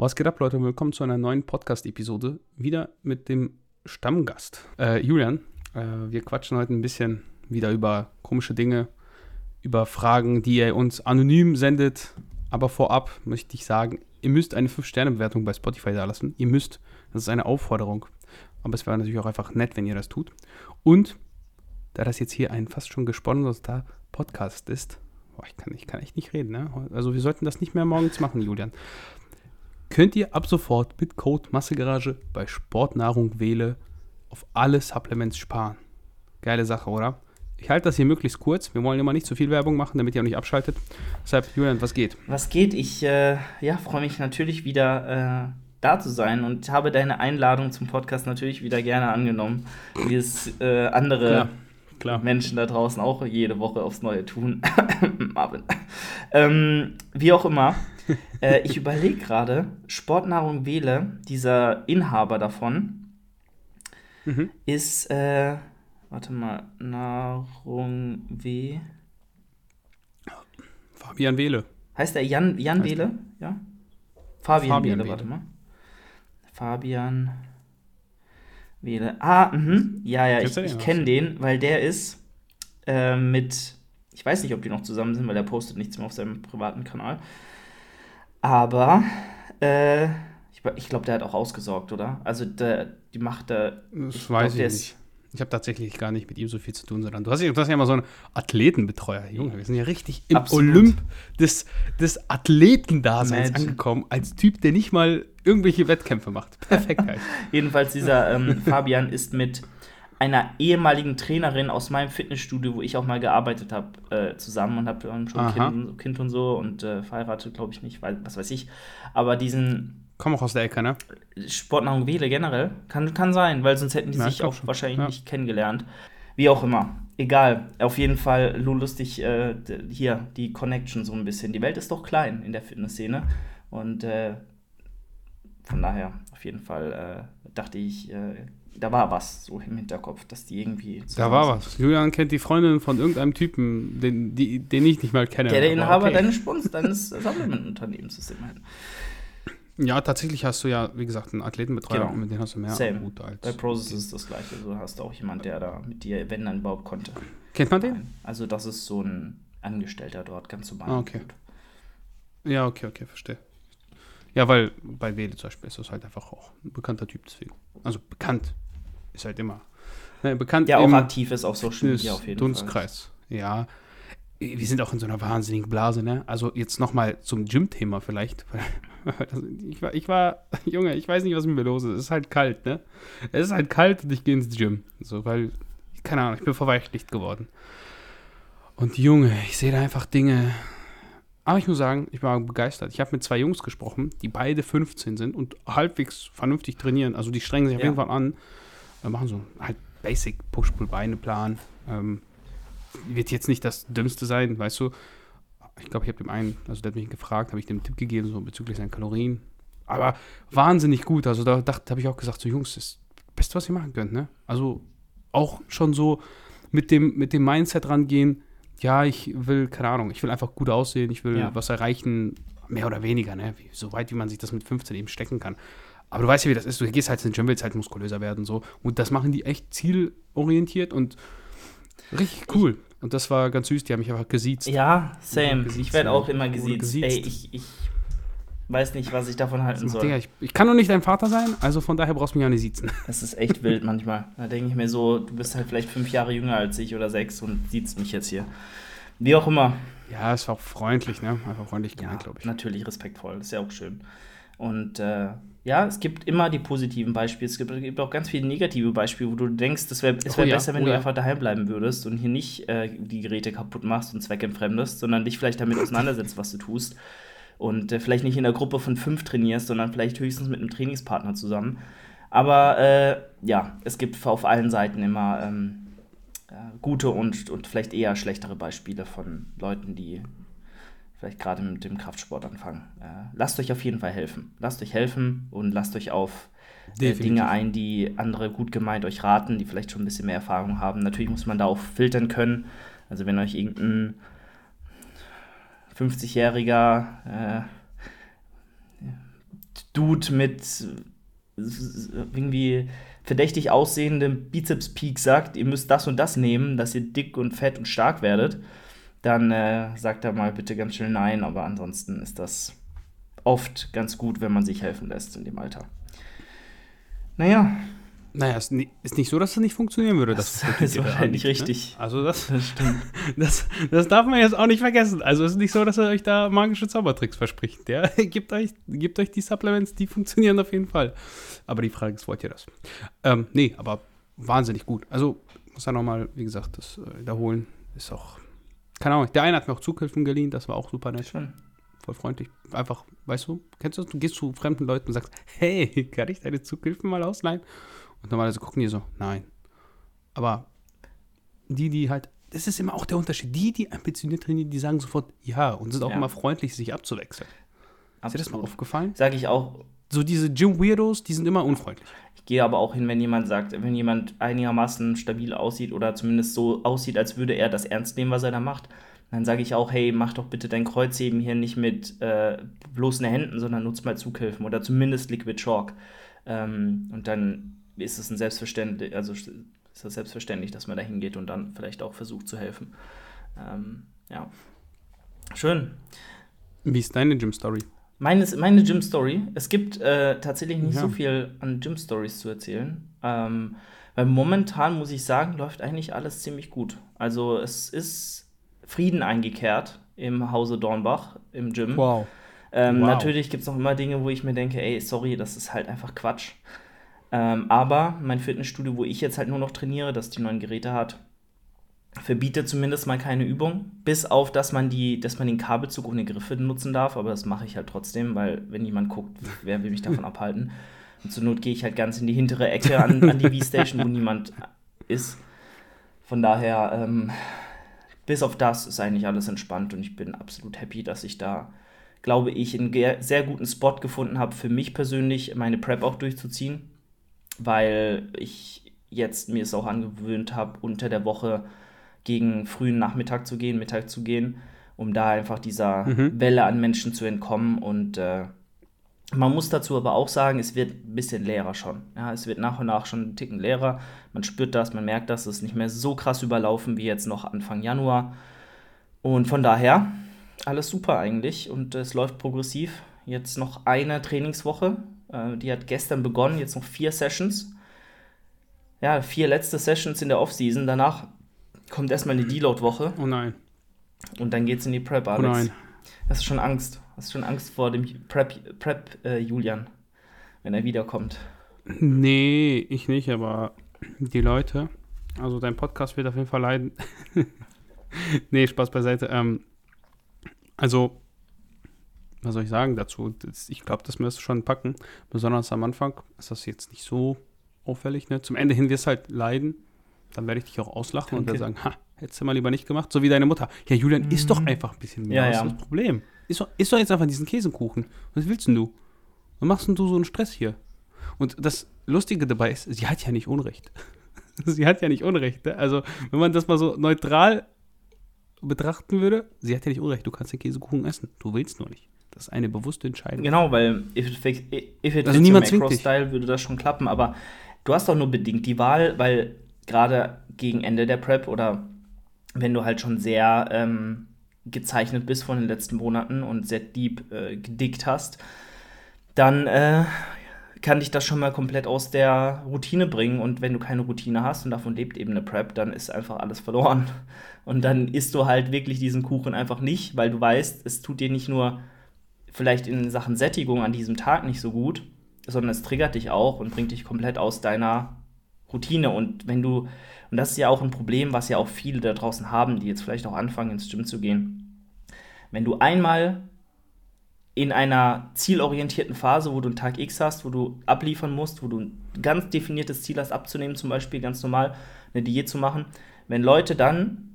Was geht ab, Leute? Willkommen zu einer neuen Podcast-Episode. Wieder mit dem Stammgast, äh, Julian. Äh, wir quatschen heute ein bisschen wieder über komische Dinge, über Fragen, die ihr uns anonym sendet. Aber vorab möchte ich sagen, ihr müsst eine 5-Sterne-Bewertung bei Spotify da lassen. Ihr müsst. Das ist eine Aufforderung. Aber es wäre natürlich auch einfach nett, wenn ihr das tut. Und da das jetzt hier ein fast schon gesponserter Podcast ist, boah, ich kann, ich kann echt nicht reden, ne? Also wir sollten das nicht mehr morgens machen, Julian könnt ihr ab sofort mit Code Massegarage bei Sportnahrung wähle auf alle Supplements sparen. Geile Sache, oder? Ich halte das hier möglichst kurz. Wir wollen immer nicht zu viel Werbung machen, damit ihr auch nicht abschaltet. Deshalb, Julian, was geht? Was geht? Ich äh, ja, freue mich natürlich wieder äh, da zu sein und habe deine Einladung zum Podcast natürlich wieder gerne angenommen, wie es äh, andere Klar. Klar. Menschen da draußen auch jede Woche aufs Neue tun. Marvin. Ähm, wie auch immer, äh, ich überlege gerade, Sportnahrung Wähle, dieser Inhaber davon, mhm. ist, äh, warte mal, Nahrung W. Fabian Wähle. Heißt der Jan, Jan Wähle? Ja? Fabian, Fabian Wähle, warte mal. Fabian Wähle. Ah, mhm. Ja, ja, ich, ich kenne den, weil der ist äh, mit, ich weiß nicht, ob die noch zusammen sind, weil der postet nichts mehr auf seinem privaten Kanal. Aber äh, ich, ich glaube, der hat auch ausgesorgt, oder? Also der, die macht da. Das ich weiß glaub, ich nicht. Ich habe tatsächlich gar nicht mit ihm so viel zu tun, sondern du hast, ja, du hast ja immer so einen Athletenbetreuer. Junge, wir sind ja richtig im Absolut. Olymp des, des Athletendaseins angekommen, als Typ, der nicht mal irgendwelche Wettkämpfe macht. Perfekt. Halt. Jedenfalls, dieser ähm, Fabian ist mit einer ehemaligen Trainerin aus meinem Fitnessstudio, wo ich auch mal gearbeitet habe, äh, zusammen und habe schon kind, kind, und so und äh, verheiratet, glaube ich nicht, weil, was weiß ich. Aber diesen. Komm auch aus der Ecke, ne? Sportnahrung Wähle generell. Kann, kann sein, weil sonst hätten die ja, sich auch schon. wahrscheinlich ja. nicht kennengelernt. Wie auch immer. Egal. Auf jeden Fall nur lustig äh, hier die Connection so ein bisschen. Die Welt ist doch klein in der Fitnessszene. Und äh, von daher, auf jeden Fall äh, dachte ich, äh, da war was so im Hinterkopf, dass die irgendwie. Da war was. Julian kennt die Freundin von irgendeinem Typen, den, die, den ich nicht mal kenne. Der, der Inhaber okay. deines Spons, deines Supplement-Unternehmens ist immerhin. Ja, tatsächlich hast du ja, wie gesagt, einen Athletenbetreuer genau. mit dem hast du mehr Same. Gut als. Bei Process ist das gleiche. Du hast auch jemand, der da mit dir, wenn dann überhaupt konnte. Kennt man den? Also, das ist so ein Angestellter dort, ganz normal. Ah, okay. Ja, okay, okay, verstehe. Ja, weil bei Wele zum Beispiel ist das halt einfach auch ein bekannter Typ deswegen. Also bekannt ist halt immer. Ne, bekannt Der auch aktiv ist auf Social Media auf jeden Dunstkreis. Fall. Ja. Wir sind auch in so einer wahnsinnigen Blase, ne? Also jetzt nochmal zum Gym-Thema vielleicht. ich, war, ich war, Junge, ich weiß nicht, was mit mir los ist. Es ist halt kalt, ne? Es ist halt kalt und ich gehe ins Gym. So, weil, keine Ahnung, ich bin verweichlicht geworden. Und Junge, ich sehe da einfach Dinge, aber ich muss sagen, ich war begeistert. Ich habe mit zwei Jungs gesprochen, die beide 15 sind und halbwegs vernünftig trainieren. Also die strengen sich auf jeden Fall an, äh, machen so halt Basic Push-Pull-Beine-Plan. Ähm, wird jetzt nicht das Dümmste sein, weißt du. Ich glaube, ich habe dem einen, also der hat mich gefragt, habe ich dem Tipp gegeben, so bezüglich seinen Kalorien. Aber wahnsinnig gut. Also da habe ich auch gesagt, so Jungs, das ist das Beste, was ihr machen könnt, ne? Also auch schon so mit dem, mit dem Mindset rangehen, ja, ich will, keine Ahnung, ich will einfach gut aussehen, ich will ja. was erreichen, mehr oder weniger, ne? Wie, so weit, wie man sich das mit 15 eben stecken kann. Aber du weißt ja, wie das ist. Du gehst halt in den Gym, willst halt muskulöser werden, so. Und das machen die echt zielorientiert und richtig cool. Und das war ganz süß, die haben mich einfach gesiezt. Ja, same. Gesiezt, ich werde auch immer gesiezt. gesiezt. Ey, ich, ich weiß nicht, was ich davon halten soll. Digga, ich, ich, kann doch nicht dein Vater sein, also von daher brauchst du mich ja nicht siezen. Das ist echt wild manchmal. Da denke ich mir so, du bist halt vielleicht fünf Jahre jünger als ich oder sechs und siezt mich jetzt hier. Wie auch immer. Ja, es war auch freundlich, ne? Einfach freundlich gemeint, ja, glaube ich. Natürlich respektvoll, das ist ja auch schön. Und äh, ja, es gibt immer die positiven Beispiele. Es gibt, es gibt, auch ganz viele negative Beispiele, wo du denkst, es wäre wär oh, ja. besser, wenn oh, du ja. einfach daheim bleiben würdest und hier nicht äh, die Geräte kaputt machst und zweckentfremdest, sondern dich vielleicht damit auseinandersetzt, was du tust und äh, vielleicht nicht in der Gruppe von fünf trainierst, sondern vielleicht höchstens mit einem Trainingspartner zusammen. Aber äh, ja, es gibt auf allen Seiten immer ähm, äh, gute und, und vielleicht eher schlechtere Beispiele von Leuten, die vielleicht gerade mit dem Kraftsport anfangen. Äh, lasst euch auf jeden Fall helfen. Lasst euch helfen und lasst euch auf äh, Dinge ein, die andere gut gemeint euch raten, die vielleicht schon ein bisschen mehr Erfahrung haben. Natürlich muss man da auch filtern können. Also wenn euch irgendein 50-jähriger äh, Dude mit irgendwie verdächtig aussehendem Bizeps-Peak sagt, ihr müsst das und das nehmen, dass ihr dick und fett und stark werdet, dann äh, sagt er mal bitte ganz schnell nein. Aber ansonsten ist das oft ganz gut, wenn man sich helfen lässt in dem Alter. Naja, naja, es ist nicht so, dass das nicht funktionieren würde. Das, das ist wahrscheinlich ne? richtig. Ne? Also das, das, das, das, darf man jetzt auch nicht vergessen. Also es ist nicht so, dass er euch da magische Zaubertricks verspricht. Der gibt euch, gibt euch die Supplements, die funktionieren auf jeden Fall. Aber die Frage ist, wollt ihr das? Ähm, nee, aber wahnsinnig gut. Also muss er nochmal, wie gesagt, das äh, wiederholen. Ist auch, keine Ahnung, der eine hat mir auch Zughilfen geliehen, das war auch super nett. Schön. Voll freundlich. Einfach, weißt du, kennst du das? Du gehst zu fremden Leuten und sagst, hey, kann ich deine Zughilfen mal ausleihen? Und normalerweise gucken die so, nein. Aber die, die halt, das ist immer auch der Unterschied. Die, die ambitioniert trainieren, die sagen sofort ja und sind auch ja. immer freundlich, sich abzuwechseln. Absolut. Ist dir das mal aufgefallen? Sage ich auch. So diese Gym-Weirdos, die sind immer unfreundlich. Ich gehe aber auch hin, wenn jemand sagt, wenn jemand einigermaßen stabil aussieht oder zumindest so aussieht, als würde er das ernst nehmen, was er da macht, dann sage ich auch, hey, mach doch bitte dein Kreuzheben hier nicht mit äh, bloßen Händen, sondern nutz mal Zughilfen oder zumindest Liquid Chalk. Ähm, und dann ist es ein Selbstverständlich, also ist das selbstverständlich, dass man da hingeht und dann vielleicht auch versucht zu helfen. Ähm, ja. Schön. Wie ist deine Gym-Story? Meine, meine Gym-Story. Es gibt äh, tatsächlich nicht ja. so viel an Gym-Stories zu erzählen. Ähm, weil momentan, muss ich sagen, läuft eigentlich alles ziemlich gut. Also es ist Frieden eingekehrt im Hause Dornbach, im Gym. Wow. Ähm, wow. Natürlich gibt es noch immer Dinge, wo ich mir denke, ey, sorry, das ist halt einfach Quatsch. Ähm, aber mein Fitnessstudio, wo ich jetzt halt nur noch trainiere, das die neuen Geräte hat, verbietet zumindest mal keine Übung, bis auf, dass man, die, dass man den Kabelzug ohne Griffe nutzen darf, aber das mache ich halt trotzdem, weil wenn jemand guckt, wer will mich davon abhalten? Und zur Not gehe ich halt ganz in die hintere Ecke an, an die V-Station, wo niemand ist. Von daher, ähm, bis auf das ist eigentlich alles entspannt und ich bin absolut happy, dass ich da, glaube ich, einen sehr guten Spot gefunden habe, für mich persönlich meine Prep auch durchzuziehen weil ich jetzt mir es auch angewöhnt habe, unter der Woche gegen frühen Nachmittag zu gehen, Mittag zu gehen, um da einfach dieser mhm. Welle an Menschen zu entkommen. Und äh, man muss dazu aber auch sagen, es wird ein bisschen leerer schon. Ja, es wird nach und nach schon ein Ticken leerer. Man spürt das, man merkt das, es ist nicht mehr so krass überlaufen wie jetzt noch Anfang Januar. Und von daher, alles super eigentlich und es läuft progressiv. Jetzt noch eine Trainingswoche äh, die hat gestern begonnen, jetzt noch vier Sessions. Ja, vier letzte Sessions in der Offseason. Danach kommt erstmal eine Deload-Woche. Oh nein. Und dann geht's in die Prep, Alex. Oh nein. Hast du schon Angst? Hast du schon Angst vor dem Prep, Prep äh, Julian, wenn er wiederkommt? Nee, ich nicht, aber die Leute. Also dein Podcast wird auf jeden Fall leiden. nee, Spaß beiseite. Ähm, also was soll ich sagen dazu? Das, ich glaube, das müsste schon packen. Besonders am Anfang ist das jetzt nicht so auffällig. Ne? Zum Ende hin wirst du halt leiden. Dann werde ich dich auch auslachen Danke. und dann sagen, ha, hättest du mal lieber nicht gemacht. So wie deine Mutter. Ja, Julian, mhm. isst doch einfach ein bisschen mehr. Ja, was ja. ist das Problem? Isst doch, isst doch jetzt einfach diesen Käsekuchen. Was willst denn du? Was machst denn du so einen Stress hier? Und das Lustige dabei ist, sie hat ja nicht Unrecht. sie hat ja nicht Unrecht. Ne? Also, wenn man das mal so neutral betrachten würde, sie hat ja nicht Unrecht. Du kannst den Käsekuchen essen. Du willst nur nicht. Das ist eine bewusste Entscheidung. Genau, weil if it, if it also niemand zwingt Style würde das schon klappen, aber du hast doch nur bedingt die Wahl, weil gerade gegen Ende der Prep oder wenn du halt schon sehr ähm, gezeichnet bist von den letzten Monaten und sehr deep äh, gedickt hast, dann äh, kann dich das schon mal komplett aus der Routine bringen. Und wenn du keine Routine hast und davon lebt eben eine Prep, dann ist einfach alles verloren. Und dann isst du halt wirklich diesen Kuchen einfach nicht, weil du weißt, es tut dir nicht nur vielleicht in Sachen Sättigung an diesem Tag nicht so gut, sondern es triggert dich auch und bringt dich komplett aus deiner Routine. Und wenn du, und das ist ja auch ein Problem, was ja auch viele da draußen haben, die jetzt vielleicht auch anfangen, ins Gym zu gehen. Wenn du einmal in einer zielorientierten Phase, wo du einen Tag X hast, wo du abliefern musst, wo du ein ganz definiertes Ziel hast, abzunehmen, zum Beispiel ganz normal eine Diät zu machen, wenn Leute dann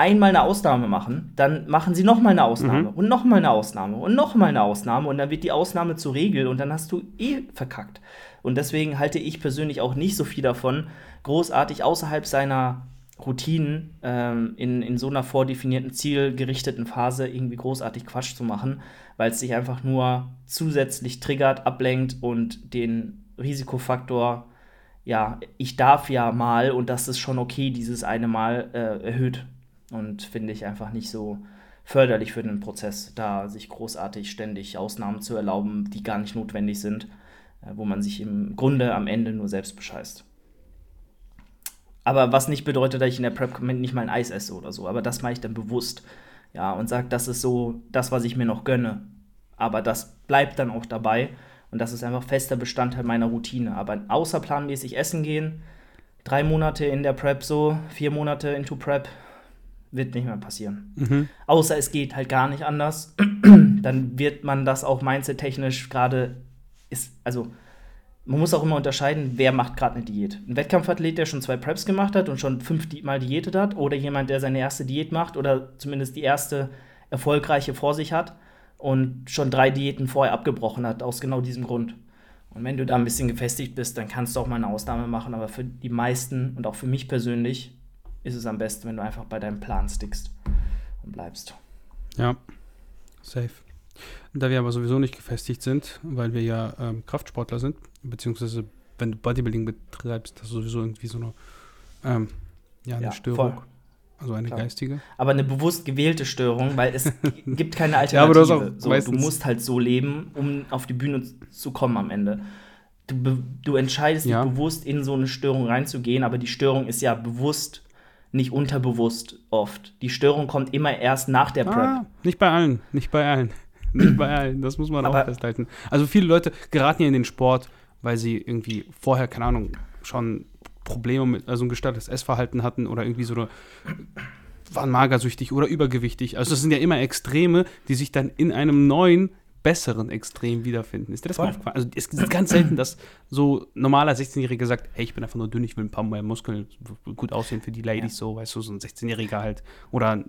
einmal eine Ausnahme machen, dann machen sie nochmal eine Ausnahme mhm. und nochmal eine Ausnahme und nochmal eine Ausnahme und dann wird die Ausnahme zur Regel und dann hast du eh verkackt. Und deswegen halte ich persönlich auch nicht so viel davon, großartig außerhalb seiner Routinen ähm, in, in so einer vordefinierten, zielgerichteten Phase irgendwie großartig Quatsch zu machen, weil es sich einfach nur zusätzlich triggert, ablenkt und den Risikofaktor, ja, ich darf ja mal und das ist schon okay, dieses eine Mal äh, erhöht. Und finde ich einfach nicht so förderlich für den Prozess, da sich großartig ständig Ausnahmen zu erlauben, die gar nicht notwendig sind, äh, wo man sich im Grunde am Ende nur selbst bescheißt. Aber was nicht bedeutet, dass ich in der Prep nicht mal ein Eis esse oder so. Aber das mache ich dann bewusst. Ja, und sage, das ist so das, was ich mir noch gönne. Aber das bleibt dann auch dabei. Und das ist einfach fester Bestandteil meiner Routine. Aber außerplanmäßig essen gehen, drei Monate in der Prep so, vier Monate into Prep, wird nicht mehr passieren. Mhm. Außer es geht halt gar nicht anders. dann wird man das auch mindset-technisch gerade ist, also man muss auch immer unterscheiden, wer macht gerade eine Diät. Ein Wettkampfathlet, der schon zwei Preps gemacht hat und schon fünfmal diätet hat, oder jemand, der seine erste Diät macht oder zumindest die erste erfolgreiche vor sich hat und schon drei Diäten vorher abgebrochen hat, aus genau diesem Grund. Und wenn du da ein bisschen gefestigt bist, dann kannst du auch mal eine Ausnahme machen, aber für die meisten und auch für mich persönlich ist es am besten, wenn du einfach bei deinem Plan stickst und bleibst. Ja, safe. Da wir aber sowieso nicht gefestigt sind, weil wir ja ähm, Kraftsportler sind, beziehungsweise wenn du Bodybuilding betreibst, hast du sowieso irgendwie so eine, ähm, ja, eine ja, Störung. Voll. Also eine Klar. geistige. Aber eine bewusst gewählte Störung, weil es gibt keine Alternative. ja, aber du, so, du musst halt so leben, um auf die Bühne zu kommen am Ende. Du, du entscheidest ja. dich bewusst, in so eine Störung reinzugehen, aber die Störung ist ja bewusst, nicht unterbewusst oft. Die Störung kommt immer erst nach der Prep. Ah, nicht bei allen, nicht bei allen. Nicht bei allen, das muss man aber auch festhalten. Also viele Leute geraten ja in den Sport, weil sie irgendwie vorher, keine Ahnung, schon Probleme mit, also ein gestörtes Essverhalten hatten oder irgendwie so eine, waren magersüchtig oder übergewichtig. Also das sind ja immer Extreme, die sich dann in einem neuen, besseren Extrem wiederfinden. Ist dir das mal aufgefallen? Also es ist ganz selten, dass so normaler 16-Jähriger sagt, hey, ich bin einfach nur dünn, ich will ein paar mehr Muskeln, gut aussehen für die Ladies, ja. so, weißt du, so ein 16-Jähriger halt oder ein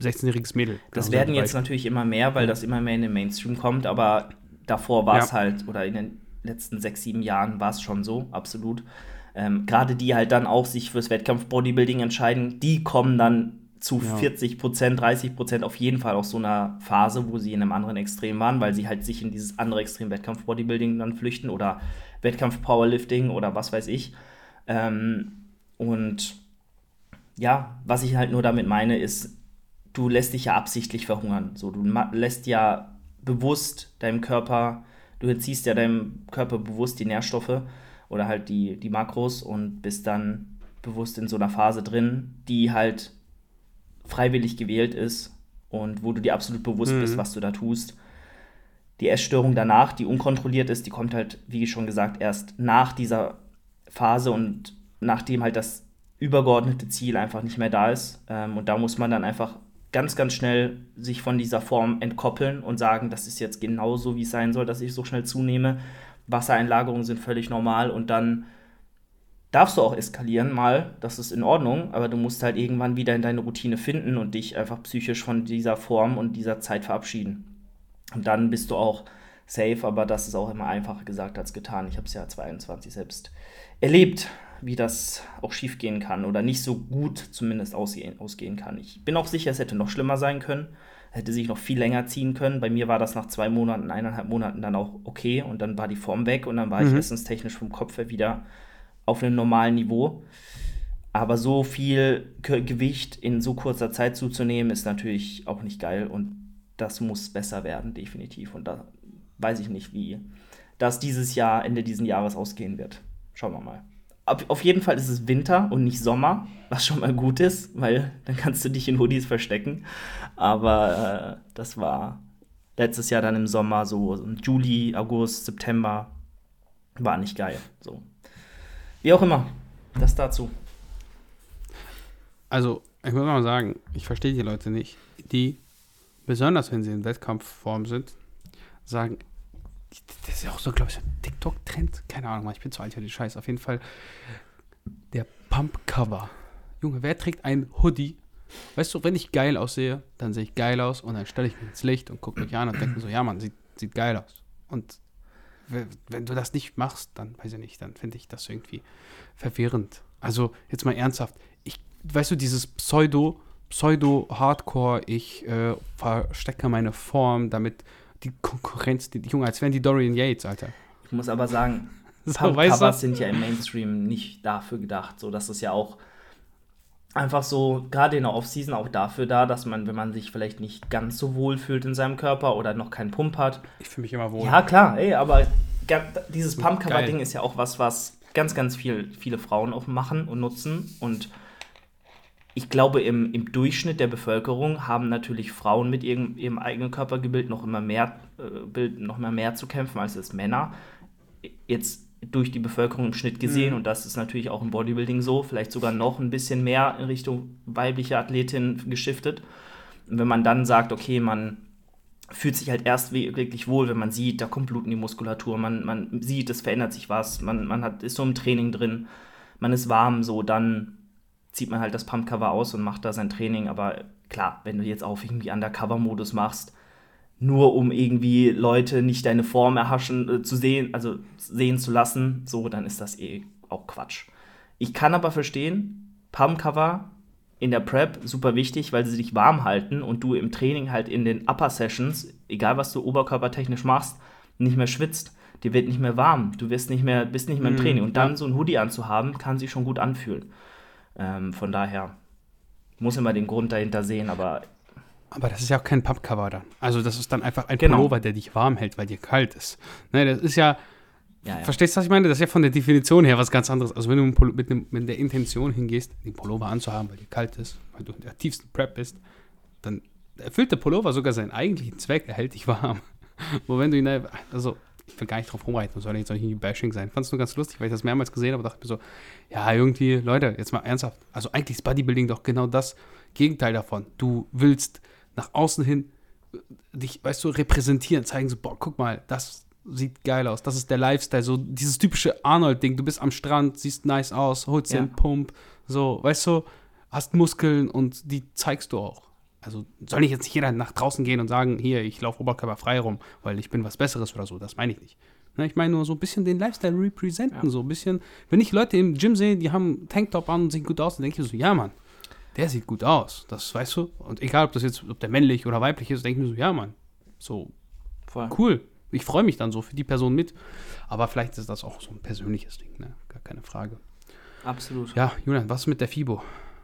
16-jähriges Mädel. Das werden jetzt natürlich immer mehr, weil das immer mehr in den Mainstream kommt, aber davor war es ja. halt, oder in den letzten sechs, sieben Jahren war es schon so, absolut. Ähm, Gerade die halt dann auch sich fürs Wettkampf-Bodybuilding entscheiden, die kommen dann zu ja. 40 Prozent, 30 Prozent auf jeden Fall aus so einer Phase, wo sie in einem anderen Extrem waren, weil sie halt sich in dieses andere Extrem Wettkampf-Bodybuilding dann flüchten oder Wettkampf-Powerlifting oder was weiß ich. Ähm, und ja, was ich halt nur damit meine, ist, du lässt dich ja absichtlich verhungern. So, du lässt ja bewusst deinem Körper du entziehst ja deinem Körper bewusst die Nährstoffe oder halt die, die Makros und bist dann bewusst in so einer Phase drin, die halt freiwillig gewählt ist und wo du dir absolut bewusst mhm. bist, was du da tust. Die Essstörung danach, die unkontrolliert ist, die kommt halt, wie schon gesagt, erst nach dieser Phase und nachdem halt das übergeordnete Ziel einfach nicht mehr da ist. Ähm, und da muss man dann einfach ganz, ganz schnell sich von dieser Form entkoppeln und sagen, das ist jetzt genau so, wie es sein soll, dass ich so schnell zunehme. Wassereinlagerungen sind völlig normal und dann darfst du auch eskalieren mal, das ist in Ordnung, aber du musst halt irgendwann wieder in deine Routine finden und dich einfach psychisch von dieser Form und dieser Zeit verabschieden. Und dann bist du auch safe, aber das ist auch immer einfacher gesagt als getan. Ich habe es ja 22 selbst erlebt wie das auch schief gehen kann oder nicht so gut zumindest ausgehen, ausgehen kann. Ich bin auch sicher, es hätte noch schlimmer sein können, hätte sich noch viel länger ziehen können. Bei mir war das nach zwei Monaten, eineinhalb Monaten dann auch okay und dann war die Form weg und dann war mhm. ich essenstechnisch vom Kopf her wieder auf einem normalen Niveau. Aber so viel Gewicht in so kurzer Zeit zuzunehmen, ist natürlich auch nicht geil und das muss besser werden, definitiv. Und da weiß ich nicht, wie das dieses Jahr, Ende dieses Jahres ausgehen wird. Schauen wir mal auf jeden Fall ist es Winter und nicht Sommer, was schon mal gut ist, weil dann kannst du dich in Hoodies verstecken. Aber äh, das war letztes Jahr dann im Sommer, so im Juli, August, September. War nicht geil. So. Wie auch immer, das dazu. Also, ich muss mal sagen, ich verstehe die Leute nicht, die, besonders wenn sie in Wettkampfform sind, sagen, das ist ja auch so, glaube ich, ein TikTok-Trend. Keine Ahnung, ich bin zu alt für den Scheiß. Auf jeden Fall der Pump-Cover. Junge, wer trägt ein Hoodie? Weißt du, wenn ich geil aussehe, dann sehe ich geil aus und dann stelle ich mich ins Licht und gucke mich an und denke so, ja, man, sieht, sieht geil aus. Und wenn du das nicht machst, dann weiß ich nicht, dann finde ich das irgendwie verwirrend. Also jetzt mal ernsthaft, ich weißt du, dieses Pseudo, Pseudo-Hardcore, ich äh, verstecke meine Form, damit die Konkurrenz, die, die Junge, als wären die Dorian Yates, Alter. Ich muss aber sagen, so, Covers sind ja im Mainstream nicht dafür gedacht. So, das ist ja auch einfach so, gerade in der Offseason auch dafür da, dass man, wenn man sich vielleicht nicht ganz so wohl fühlt in seinem Körper oder noch keinen Pump hat. Ich fühle mich immer wohl. Ja, klar, ey, aber dieses Pump-Cover-Ding ist ja auch was, was ganz, ganz viel, viele Frauen auch machen und nutzen. Und ich glaube, im, im Durchschnitt der Bevölkerung haben natürlich Frauen mit ihrem, ihrem eigenen Körpergebild noch immer mehr, äh, Bild, noch immer mehr zu kämpfen als es Männer. Jetzt durch die Bevölkerung im Schnitt gesehen mhm. und das ist natürlich auch im Bodybuilding so, vielleicht sogar noch ein bisschen mehr in Richtung weibliche Athletin geschiftet. Und wenn man dann sagt, okay, man fühlt sich halt erst wirklich wohl, wenn man sieht, da kommt Blut in die Muskulatur, man, man sieht, es verändert sich was, man, man hat, ist so im Training drin, man ist warm, so, dann zieht man halt das Pumpcover aus und macht da sein Training. Aber klar, wenn du jetzt auf irgendwie Undercover-Modus machst, nur um irgendwie Leute nicht deine Form erhaschen äh, zu sehen, also sehen zu lassen, so, dann ist das eh auch Quatsch. Ich kann aber verstehen, Pumpcover in der Prep super wichtig, weil sie dich warm halten und du im Training halt in den Upper Sessions, egal was du oberkörpertechnisch machst, nicht mehr schwitzt. Dir wird nicht mehr warm, du wirst nicht mehr, bist nicht mehr im mhm, Training. Und dann so ein Hoodie anzuhaben, kann sich schon gut anfühlen. Ähm, von daher muss immer den Grund dahinter sehen, aber aber das ist ja auch kein Pappcover dann. Also das ist dann einfach ein genau. Pullover, der dich warm hält, weil dir kalt ist. Ne, das ist ja, ja, ja. Verstehst du, was ich meine? Das ist ja von der Definition her was ganz anderes. Also wenn du mit, dem, mit der Intention hingehst, den Pullover anzuhaben, weil dir kalt ist, weil du in der tiefsten Prep bist, dann erfüllt der Pullover sogar seinen eigentlichen Zweck, er hält dich warm. Wo wenn du ihn, also ich will gar nicht drauf rumreiten, soll jetzt auch nicht Bashing sein. Fand es nur ganz lustig, weil ich das mehrmals gesehen habe, dachte mir so, ja, irgendwie, Leute, jetzt mal ernsthaft. Also eigentlich ist Bodybuilding doch genau das Gegenteil davon. Du willst nach außen hin äh, dich, weißt du, repräsentieren, zeigen so, boah, guck mal, das sieht geil aus, das ist der Lifestyle, so dieses typische Arnold-Ding, du bist am Strand, siehst nice aus, holst dir ja. einen Pump, so, weißt du, hast Muskeln und die zeigst du auch. Also soll nicht jetzt nicht jeder nach draußen gehen und sagen, hier, ich laufe Oberkörper frei rum, weil ich bin was Besseres oder so, das meine ich nicht. Ne, ich meine nur so ein bisschen den Lifestyle representen, ja. so ein bisschen, wenn ich Leute im Gym sehe, die haben Tanktop an und sehen gut aus, dann denke ich so, ja, Mann, der sieht gut aus. Das weißt du. Und egal, ob das jetzt, ob der männlich oder weiblich ist, denke ich mir so, ja, Mann. So, Voll. cool. Ich freue mich dann so für die Person mit. Aber vielleicht ist das auch so ein persönliches Ding, ne? Gar keine Frage. Absolut. Ja, Julian, was ist mit der FIBO?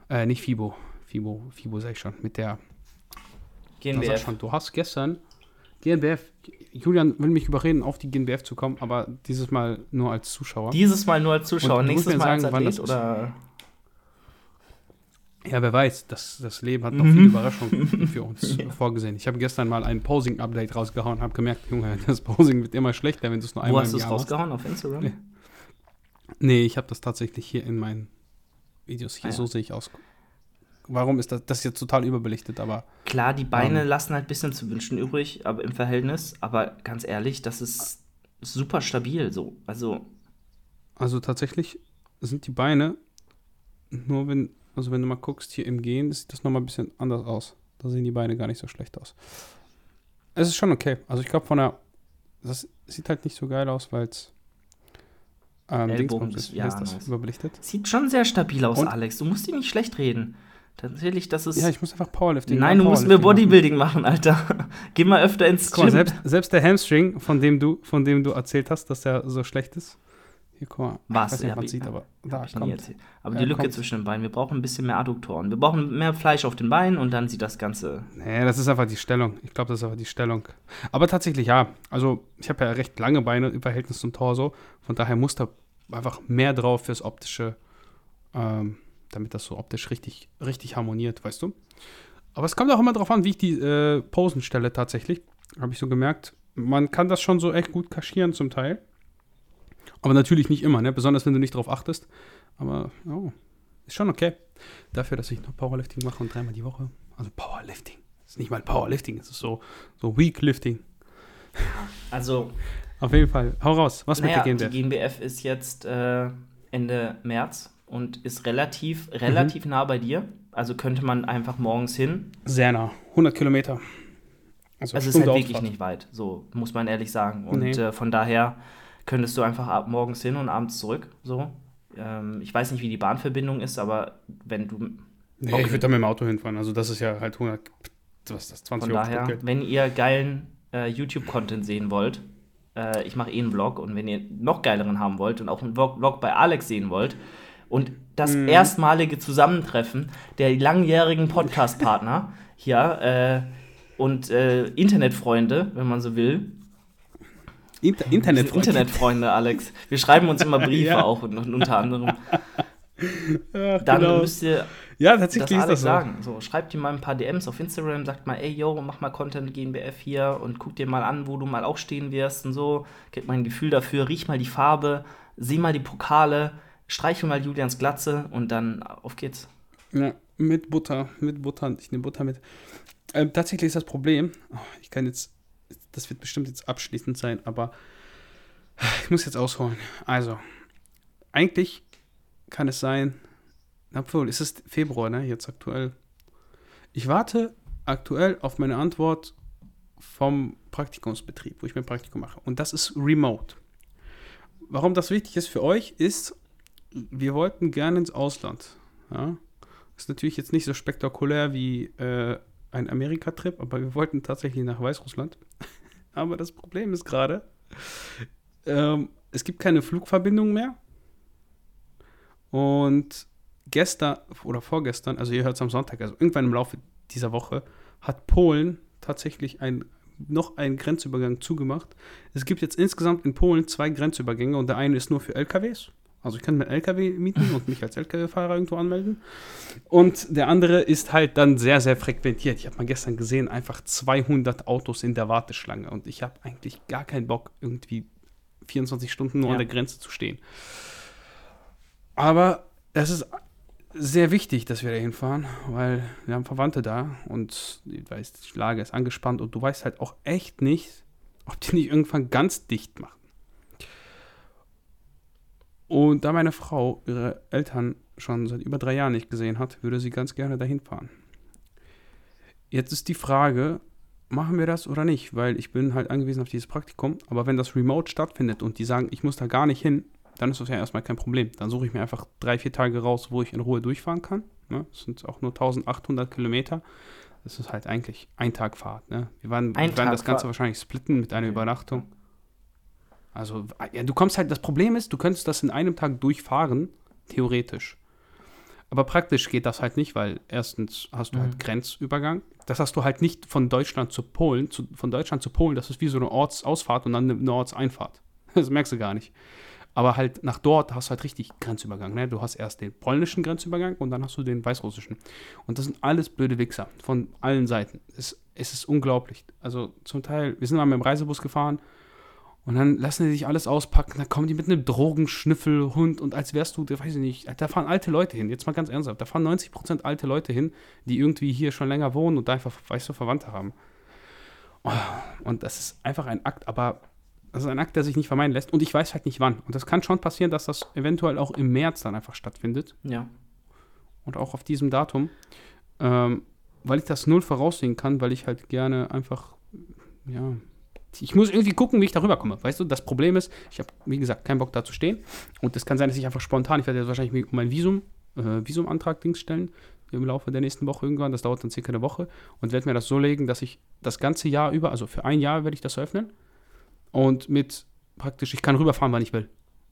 Äh, nicht FIBO. FIBO, FIBO sag ich schon. Mit der. GNBF. Schon, du hast gestern GNBF. Julian will mich überreden, auf die GNBF zu kommen, aber dieses Mal nur als Zuschauer. Dieses Mal nur als Zuschauer, nächstes Mal sagen, als Athlet, oder? Ja, wer weiß, das, das Leben hat noch mhm. viele Überraschungen für uns ja. vorgesehen. Ich habe gestern mal ein Posing-Update rausgehauen und habe gemerkt, Junge, das Posing wird immer schlechter, wenn du es nur einmal Wo hast du es rausgehauen? Auf Instagram? Nee, nee ich habe das tatsächlich hier in meinen Videos. Hier, ah, ja. so sehe ich aus. Warum ist das, das ist jetzt total überbelichtet, aber. Klar, die Beine ähm, lassen halt ein bisschen zu wünschen übrig, aber im Verhältnis. Aber ganz ehrlich, das ist super stabil so. Also. Also tatsächlich sind die Beine, nur wenn also wenn du mal guckst, hier im Gehen, sieht das nochmal ein bisschen anders aus. Da sehen die Beine gar nicht so schlecht aus. Es ist schon okay. Also ich glaube von der, das sieht halt nicht so geil aus, weil es ähm, ist. Ja, ist das überbelichtet. Sieht schon sehr stabil aus, Und? Alex. Du musst ihn nicht schlecht reden. Tatsächlich, das ist. Ja, ich muss einfach Powerlifting Nein, du musst mir Bodybuilding machen, machen Alter. Geh mal öfter ins Gym. Mal, selbst, selbst der Hamstring, von dem du, von dem du erzählt hast, dass der so schlecht ist, hier, guck mal. Was? Ich weiß nicht, ja, man sieht, aber da kommt. Aber die Lücke kommt. zwischen den Beinen, wir brauchen ein bisschen mehr Adduktoren. Wir brauchen mehr Fleisch auf den Beinen und dann sieht das Ganze. Nee, das ist einfach die Stellung. Ich glaube, das ist einfach die Stellung. Aber tatsächlich, ja. Also, ich habe ja recht lange Beine im Verhältnis zum Torso. Von daher muss da einfach mehr drauf fürs optische, ähm, damit das so optisch richtig, richtig harmoniert, weißt du? Aber es kommt auch immer darauf an, wie ich die äh, Posen stelle tatsächlich. Habe ich so gemerkt. Man kann das schon so echt gut kaschieren zum Teil. Aber natürlich nicht immer, ne? besonders wenn du nicht darauf achtest. Aber oh, ist schon okay. Dafür, dass ich noch Powerlifting mache und dreimal die Woche. Also Powerlifting. Das ist nicht mal Powerlifting, es ist so, so Weaklifting. Also. Auf jeden Fall. Hau raus. Was naja, mit der GmbF? Die GmbF ist jetzt äh, Ende März und ist relativ, relativ mhm. nah bei dir. Also könnte man einfach morgens hin. Sehr nah. 100 Kilometer. Also, also es ist halt wirklich nicht weit, so muss man ehrlich sagen. Und nee. äh, von daher könntest du einfach ab morgens hin und abends zurück. So. Ähm, ich weiß nicht, wie die Bahnverbindung ist, aber wenn du Nee, okay. ich würde da mit dem Auto hinfahren. Also das ist ja halt 100, was ist das, 20 Von daher, Euro wenn ihr geilen äh, YouTube-Content sehen wollt, äh, ich mache eh einen Vlog und wenn ihr noch geileren haben wollt und auch einen Vlog, Vlog bei Alex sehen wollt und das mm. erstmalige Zusammentreffen der langjährigen Podcast-Partner hier äh, und äh, Internetfreunde, wenn man so will, Inter Internetfreunde. Internetfreunde, Alex. Wir schreiben uns immer Briefe ja. auch und, und unter anderem. Ja, Dann genau. müsst ihr ja, tatsächlich das Alex ist das so. sagen. So, schreibt dir mal ein paar DMs auf Instagram, sagt mal, ey, yo, mach mal Content GNBF hier und guck dir mal an, wo du mal auch stehen wirst und so. Gib mal ein Gefühl dafür, riech mal die Farbe, sieh mal die Pokale, streichel mal Julians Glatze und dann auf geht's. Ja, mit Butter, mit Butter. Ich nehme Butter mit. Ähm, tatsächlich ist das Problem, oh, ich kann jetzt das wird bestimmt jetzt abschließend sein, aber ich muss jetzt ausholen. Also, eigentlich kann es sein, obwohl, es ist Februar, ne, jetzt aktuell. Ich warte aktuell auf meine Antwort vom Praktikumsbetrieb, wo ich mein Praktikum mache. Und das ist remote. Warum das wichtig ist für euch, ist, wir wollten gerne ins Ausland. Ja? Ist natürlich jetzt nicht so spektakulär wie äh, ein Amerika-Trip, aber wir wollten tatsächlich nach Weißrussland. Aber das Problem ist gerade, ähm, es gibt keine Flugverbindung mehr. Und gestern oder vorgestern, also ihr hört es am Sonntag, also irgendwann im Laufe dieser Woche, hat Polen tatsächlich ein, noch einen Grenzübergang zugemacht. Es gibt jetzt insgesamt in Polen zwei Grenzübergänge und der eine ist nur für LKWs also ich kann mir LKW mieten und mich als LKW-Fahrer irgendwo anmelden. Und der andere ist halt dann sehr, sehr frequentiert. Ich habe mal gestern gesehen, einfach 200 Autos in der Warteschlange. Und ich habe eigentlich gar keinen Bock, irgendwie 24 Stunden nur ja. an der Grenze zu stehen. Aber es ist sehr wichtig, dass wir da hinfahren, weil wir haben Verwandte da und ich weiß, die Lage ist angespannt und du weißt halt auch echt nicht, ob die nicht irgendwann ganz dicht machen. Und da meine Frau ihre Eltern schon seit über drei Jahren nicht gesehen hat, würde sie ganz gerne dahin fahren. Jetzt ist die Frage, machen wir das oder nicht? Weil ich bin halt angewiesen auf dieses Praktikum. Aber wenn das remote stattfindet und die sagen, ich muss da gar nicht hin, dann ist das ja erstmal kein Problem. Dann suche ich mir einfach drei, vier Tage raus, wo ich in Ruhe durchfahren kann. Ne? Das sind auch nur 1800 Kilometer. Das ist halt eigentlich ein Tag Fahrt. Ne? Wir, waren, wir werden das Ganze wahrscheinlich splitten mit einer Übernachtung. Also, ja, du kommst halt, das Problem ist, du könntest das in einem Tag durchfahren, theoretisch. Aber praktisch geht das halt nicht, weil erstens hast du halt mhm. halt Grenzübergang. Das hast du halt nicht von Deutschland zu Polen. Zu, von Deutschland zu Polen, das ist wie so eine Ortsausfahrt und dann eine Ortseinfahrt. Das merkst du gar nicht. Aber halt nach dort hast du halt richtig Grenzübergang. Ne? Du hast erst den polnischen Grenzübergang und dann hast du den weißrussischen. Und das sind alles blöde Wichser von allen Seiten. Es, es ist unglaublich. Also zum Teil, wir sind mal mit dem Reisebus gefahren und dann lassen die sich alles auspacken, dann kommen die mit einem Drogenschnüffelhund und als wärst du, weiß ich nicht, da fahren alte Leute hin, jetzt mal ganz ernsthaft, da fahren 90% alte Leute hin, die irgendwie hier schon länger wohnen und da einfach, weißt du, Verwandte haben. Oh, und das ist einfach ein Akt, aber das ist ein Akt, der sich nicht vermeiden lässt und ich weiß halt nicht wann. Und das kann schon passieren, dass das eventuell auch im März dann einfach stattfindet. Ja. Und auch auf diesem Datum, ähm, weil ich das null voraussehen kann, weil ich halt gerne einfach, ja, ich muss irgendwie gucken, wie ich darüber komme. Weißt du, das Problem ist, ich habe, wie gesagt, keinen Bock da zu stehen. Und es kann sein, dass ich einfach spontan, ich werde jetzt wahrscheinlich um mein Visum, äh, Visumantrag Dings stellen im Laufe der nächsten Woche irgendwann. Das dauert dann circa eine Woche. Und werde mir das so legen, dass ich das ganze Jahr über, also für ein Jahr werde ich das öffnen. Und mit praktisch, ich kann rüberfahren, wann ich will.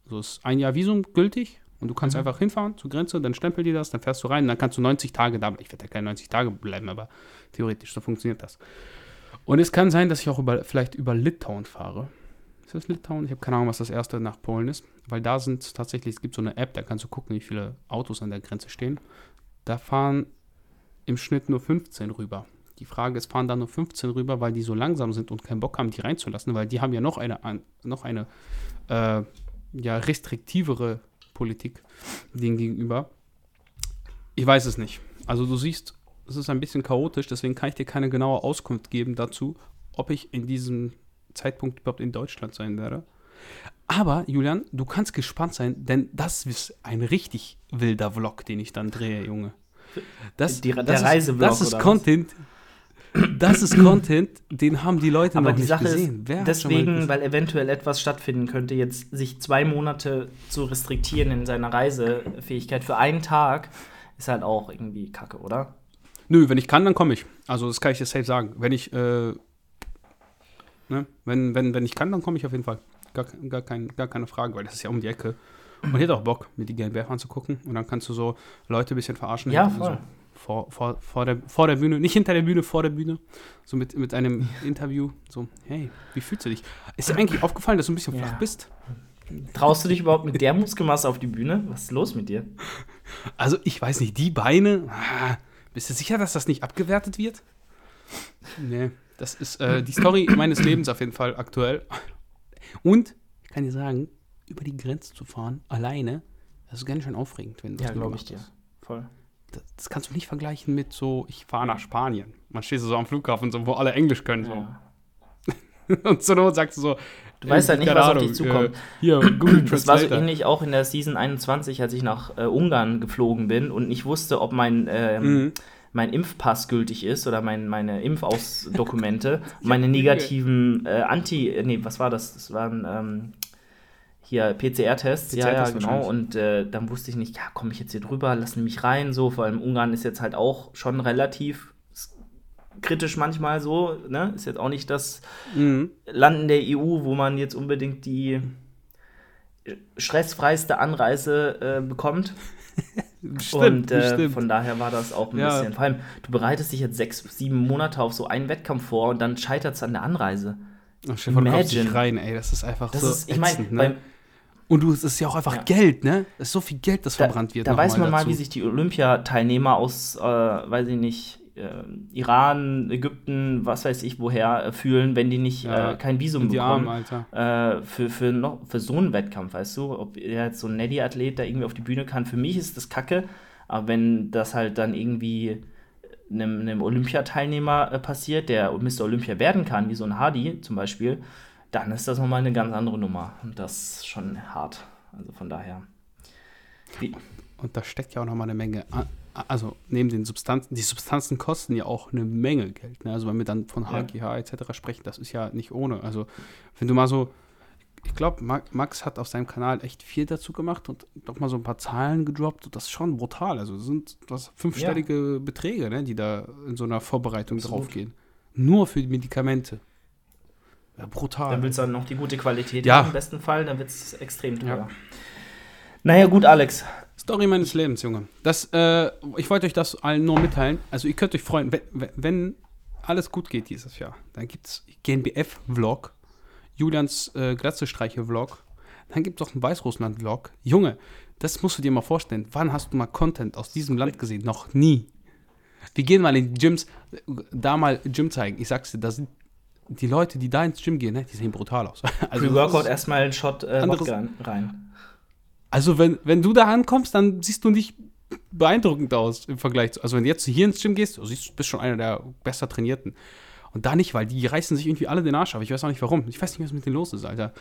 So also ist ein Jahr Visum gültig. Und du kannst mhm. einfach hinfahren zur Grenze, dann stempel die das, dann fährst du rein und dann kannst du 90 Tage da bleiben. Ich werde ja keine 90 Tage bleiben, aber theoretisch, so funktioniert das. Und es kann sein, dass ich auch über, vielleicht über Litauen fahre. Ist das Litauen? Ich habe keine Ahnung, was das erste nach Polen ist. Weil da sind tatsächlich, es gibt so eine App, da kannst du gucken, wie viele Autos an der Grenze stehen. Da fahren im Schnitt nur 15 rüber. Die Frage ist, fahren da nur 15 rüber, weil die so langsam sind und keinen Bock haben, die reinzulassen, weil die haben ja noch eine, noch eine äh, ja, restriktivere Politik denen gegenüber. Ich weiß es nicht. Also du siehst, es ist ein bisschen chaotisch, deswegen kann ich dir keine genaue Auskunft geben dazu, ob ich in diesem Zeitpunkt überhaupt in Deutschland sein werde. Aber, Julian, du kannst gespannt sein, denn das ist ein richtig wilder Vlog, den ich dann drehe, Junge. Das, die, der das Reisevlog. Das ist Content. Das ist Content, den haben die Leute Aber noch die nicht Sache gesehen. Ist, deswegen, weil eventuell etwas stattfinden könnte, jetzt sich zwei Monate zu restriktieren in seiner Reisefähigkeit für einen Tag ist halt auch irgendwie kacke, oder? Nö, wenn ich kann, dann komme ich. Also das kann ich dir safe sagen. Wenn ich, äh, ne, wenn, wenn, wenn ich kann, dann komme ich auf jeden Fall. Gar, gar, kein, gar keine Frage, weil das ist ja um die Ecke. Und ich hätte auch Bock, mir die GmbF anzugucken. Und dann kannst du so Leute ein bisschen verarschen. Ja, voll. So vor, vor, vor, der, vor der Bühne, nicht hinter der Bühne, vor der Bühne. So mit, mit einem Interview. So, hey, wie fühlst du dich? Ist dir eigentlich aufgefallen, dass du ein bisschen ja. flach bist? Traust du dich überhaupt mit der Muskelmasse auf die Bühne? Was ist los mit dir? Also, ich weiß nicht, die Beine. Ah, bist du sicher, dass das nicht abgewertet wird? Nee, das ist äh, die Story meines Lebens auf jeden Fall aktuell. Und ich kann dir sagen, über die Grenze zu fahren, alleine, das ist ganz schön aufregend, wenn du Ja, glaube ich dir. Voll. Das, das, kannst du nicht vergleichen mit so, ich fahre nach Spanien. Man steht so am Flughafen, so, wo alle Englisch können. So. Ja. Und zur Not sagst du so, Du weißt halt nicht, was Ahnung, auf dich zukommt. Äh, hier, Google Das war so ähnlich auch in der Season 21, als ich nach äh, Ungarn geflogen bin und nicht wusste, ob mein, ähm, mhm. mein Impfpass gültig ist oder mein, meine Impfausdokumente, meine negativen äh, Anti, nee, was war das? Das waren ähm, hier PCR-Tests, PCR ja, ja, genau. Und äh, dann wusste ich nicht, ja, komme ich jetzt hier drüber, lassen mich rein, so. Vor allem Ungarn ist jetzt halt auch schon relativ kritisch manchmal so, ne? Ist jetzt auch nicht das mhm. Land in der EU, wo man jetzt unbedingt die stressfreiste Anreise äh, bekommt. stimmt, und äh, von daher war das auch ein ja. bisschen. Vor allem, du bereitest dich jetzt sechs, sieben Monate auf so einen Wettkampf vor und dann scheitert es an der Anreise. Ach, Imagine. rein, ey, das ist einfach das so. Ist, ich meine, ne? und du, es ist ja auch einfach ja. Geld, ne? Es ist so viel Geld, das da, verbrannt wird. Da weiß man mal, wie sich die Olympiateilnehmer aus, äh, weiß ich nicht, Iran, Ägypten, was weiß ich woher äh, fühlen, wenn die nicht ja, äh, kein Visum bekommen Armen, äh, für, für, noch, für so einen Wettkampf, weißt du? Ob jetzt so ein Neddy-Athlet da irgendwie auf die Bühne kann, für mich ist das Kacke, aber wenn das halt dann irgendwie einem, einem Olympiateilnehmer äh, passiert, der Mr. Olympia werden kann, wie so ein Hardy zum Beispiel, dann ist das nochmal eine ganz andere Nummer. Und das ist schon hart. Also von daher. Wie? Und da steckt ja auch nochmal eine Menge also neben den Substanzen, die Substanzen kosten ja auch eine Menge Geld. Ne? Also wenn wir dann von HGH ja. etc. sprechen, das ist ja nicht ohne. Also wenn du mal so, ich glaube, Max hat auf seinem Kanal echt viel dazu gemacht und doch mal so ein paar Zahlen gedroppt und das ist schon brutal. Also sind das fünfstellige ja. Beträge, ne, die da in so einer Vorbereitung Absolut. draufgehen. Nur für die Medikamente. Ja, brutal. Dann willst du dann noch die gute Qualität ja. im besten Fall, dann wird es extrem teuer. Ja. Naja, gut, Alex. Story meines Lebens, Junge. Das, äh, ich wollte euch das allen nur mitteilen. Also ihr könnt euch freuen, wenn, wenn alles gut geht dieses Jahr, dann gibt es GNBF-Vlog, Julians äh, Glatzestreiche-Vlog, dann gibt es auch einen Weißrussland-Vlog. Junge, das musst du dir mal vorstellen. Wann hast du mal Content aus diesem Land gesehen? Noch nie. Wir gehen mal in die Gyms, da mal Gym zeigen. Ich sag's dir, da sind die Leute, die da ins Gym gehen, ne, die sehen brutal aus. Also Pre-Workout erstmal einen Shot äh, rein. Also, wenn, wenn du da ankommst, dann siehst du nicht beeindruckend aus im Vergleich zu. Also, wenn du jetzt hier ins Gym gehst, du siehst, bist schon einer der besser trainierten. Und da nicht, weil die reißen sich irgendwie alle den Arsch auf. Ich weiß auch nicht warum. Ich weiß nicht, was mit denen los ist, Alter.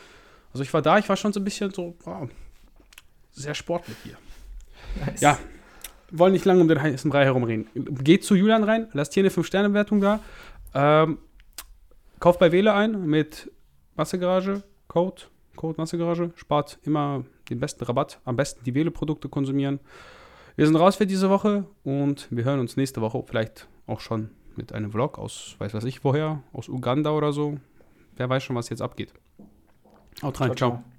Also, ich war da, ich war schon so ein bisschen so, wow, sehr sportlich hier. Nice. Ja, wollen nicht lange um den heißen Brei herumreden. Geht zu Julian rein, lasst hier eine 5-Sterne-Wertung da. Ähm, kauft bei Wähle ein mit Massegarage, Code, Code Massegarage. Spart immer den besten Rabatt, am besten die Wähleprodukte konsumieren. Wir sind raus für diese Woche und wir hören uns nächste Woche vielleicht auch schon mit einem Vlog aus, weiß was ich woher, aus Uganda oder so. Wer weiß schon, was jetzt abgeht. Haut rein, ciao. ciao. ciao.